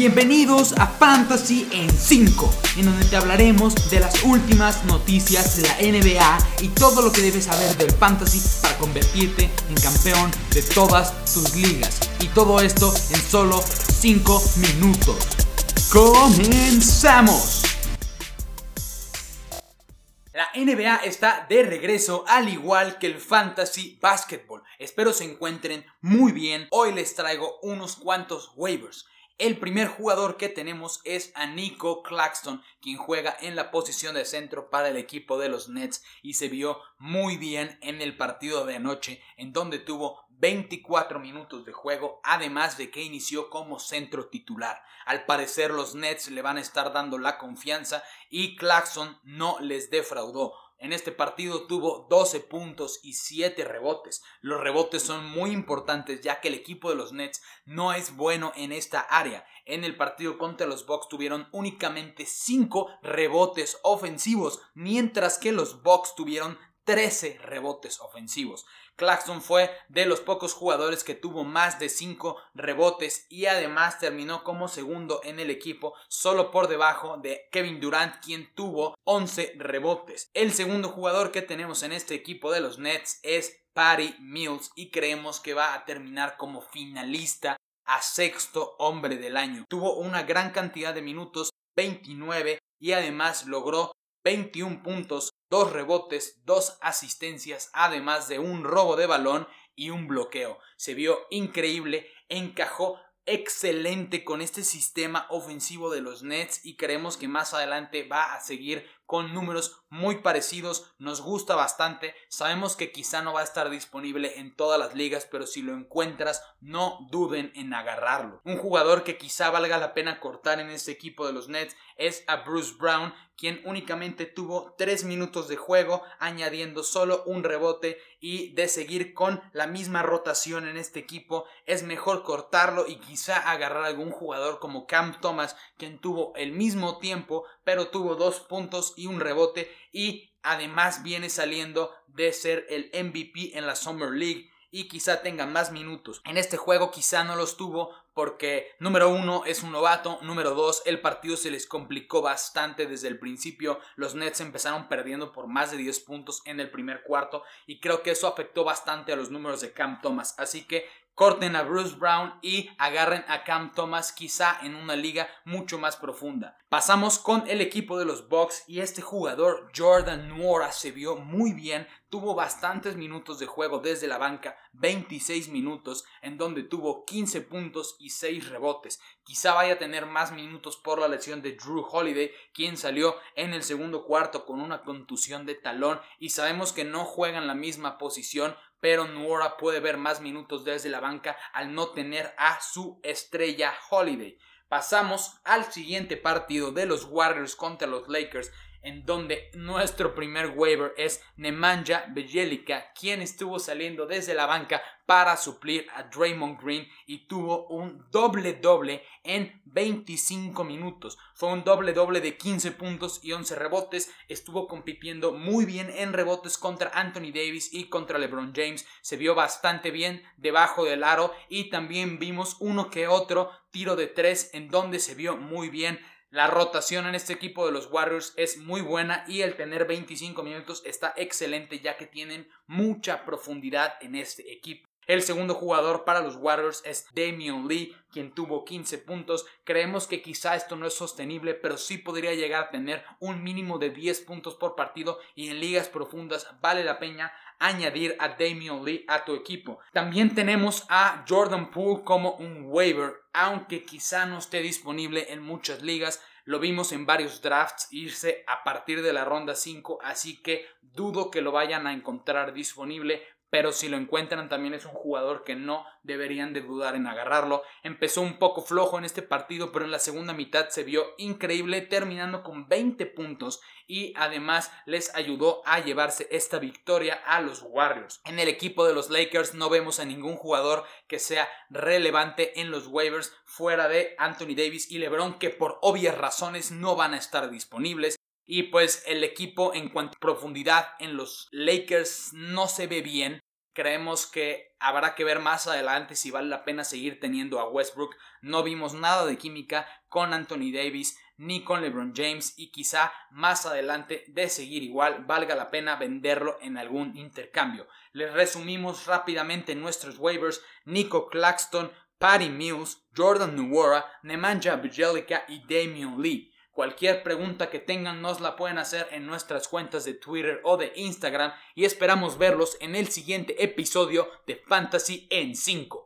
Bienvenidos a Fantasy en 5, en donde te hablaremos de las últimas noticias de la NBA y todo lo que debes saber del fantasy para convertirte en campeón de todas tus ligas. Y todo esto en solo 5 minutos. ¡Comenzamos! La NBA está de regreso al igual que el fantasy basketball. Espero se encuentren muy bien. Hoy les traigo unos cuantos waivers. El primer jugador que tenemos es a Nico Claxton, quien juega en la posición de centro para el equipo de los Nets y se vio muy bien en el partido de anoche, en donde tuvo 24 minutos de juego, además de que inició como centro titular. Al parecer los Nets le van a estar dando la confianza y Claxton no les defraudó. En este partido tuvo 12 puntos y 7 rebotes. Los rebotes son muy importantes ya que el equipo de los Nets no es bueno en esta área. En el partido contra los Bucks tuvieron únicamente 5 rebotes ofensivos, mientras que los Bucks tuvieron 13 rebotes ofensivos. Claxton fue de los pocos jugadores que tuvo más de 5 rebotes y además terminó como segundo en el equipo solo por debajo de Kevin Durant quien tuvo 11 rebotes. El segundo jugador que tenemos en este equipo de los Nets es Patty Mills y creemos que va a terminar como finalista a sexto hombre del año. Tuvo una gran cantidad de minutos, 29, y además logró 21 puntos, 2 rebotes, 2 asistencias, además de un robo de balón y un bloqueo. Se vio increíble, encajó excelente con este sistema ofensivo de los Nets y creemos que más adelante va a seguir con números muy parecidos, nos gusta bastante, sabemos que quizá no va a estar disponible en todas las ligas, pero si lo encuentras, no duden en agarrarlo. Un jugador que quizá valga la pena cortar en este equipo de los Nets es a Bruce Brown, quien únicamente tuvo 3 minutos de juego, añadiendo solo un rebote y de seguir con la misma rotación en este equipo, es mejor cortarlo y quizá agarrar algún jugador como Cam Thomas, quien tuvo el mismo tiempo, pero tuvo dos puntos y un rebote y además viene saliendo de ser el MVP en la Summer League y quizá tenga más minutos. En este juego quizá no los tuvo porque número uno es un novato, número dos el partido se les complicó bastante desde el principio, los Nets empezaron perdiendo por más de 10 puntos en el primer cuarto y creo que eso afectó bastante a los números de Cam Thomas, así que corten a Bruce Brown y agarren a Cam Thomas quizá en una liga mucho más profunda. Pasamos con el equipo de los Bucks y este jugador Jordan Nuora se vio muy bien, tuvo bastantes minutos de juego desde la banca, 26 minutos en donde tuvo 15 puntos y 6 rebotes. Quizá vaya a tener más minutos por la lesión de Drew Holiday, quien salió en el segundo cuarto con una contusión de talón y sabemos que no juega en la misma posición pero Nuora puede ver más minutos desde la banca al no tener a su estrella Holiday. Pasamos al siguiente partido de los Warriors contra los Lakers en donde nuestro primer waiver es Nemanja Bjelica, quien estuvo saliendo desde la banca para suplir a Draymond Green y tuvo un doble doble en 25 minutos. Fue un doble doble de 15 puntos y 11 rebotes. Estuvo compitiendo muy bien en rebotes contra Anthony Davis y contra LeBron James. Se vio bastante bien debajo del aro y también vimos uno que otro tiro de tres en donde se vio muy bien la rotación en este equipo de los Warriors es muy buena y el tener 25 minutos está excelente ya que tienen mucha profundidad en este equipo. El segundo jugador para los Warriors es Damian Lee, quien tuvo 15 puntos. Creemos que quizá esto no es sostenible, pero sí podría llegar a tener un mínimo de 10 puntos por partido y en ligas profundas vale la pena añadir a Damian Lee a tu equipo. También tenemos a Jordan Poole como un waiver, aunque quizá no esté disponible en muchas ligas. Lo vimos en varios drafts irse a partir de la ronda 5, así que dudo que lo vayan a encontrar disponible pero si lo encuentran también es un jugador que no deberían de dudar en agarrarlo. Empezó un poco flojo en este partido, pero en la segunda mitad se vio increíble, terminando con 20 puntos y además les ayudó a llevarse esta victoria a los Warriors. En el equipo de los Lakers no vemos a ningún jugador que sea relevante en los waivers fuera de Anthony Davis y LeBron que por obvias razones no van a estar disponibles. Y pues el equipo en cuanto a profundidad en los Lakers no se ve bien. Creemos que habrá que ver más adelante si vale la pena seguir teniendo a Westbrook. No vimos nada de química con Anthony Davis ni con LeBron James y quizá más adelante de seguir igual valga la pena venderlo en algún intercambio. Les resumimos rápidamente nuestros waivers. Nico Claxton, Patty Mills, Jordan Nuora, Nemanja Bjelica y Damian Lee. Cualquier pregunta que tengan nos la pueden hacer en nuestras cuentas de Twitter o de Instagram y esperamos verlos en el siguiente episodio de Fantasy en 5.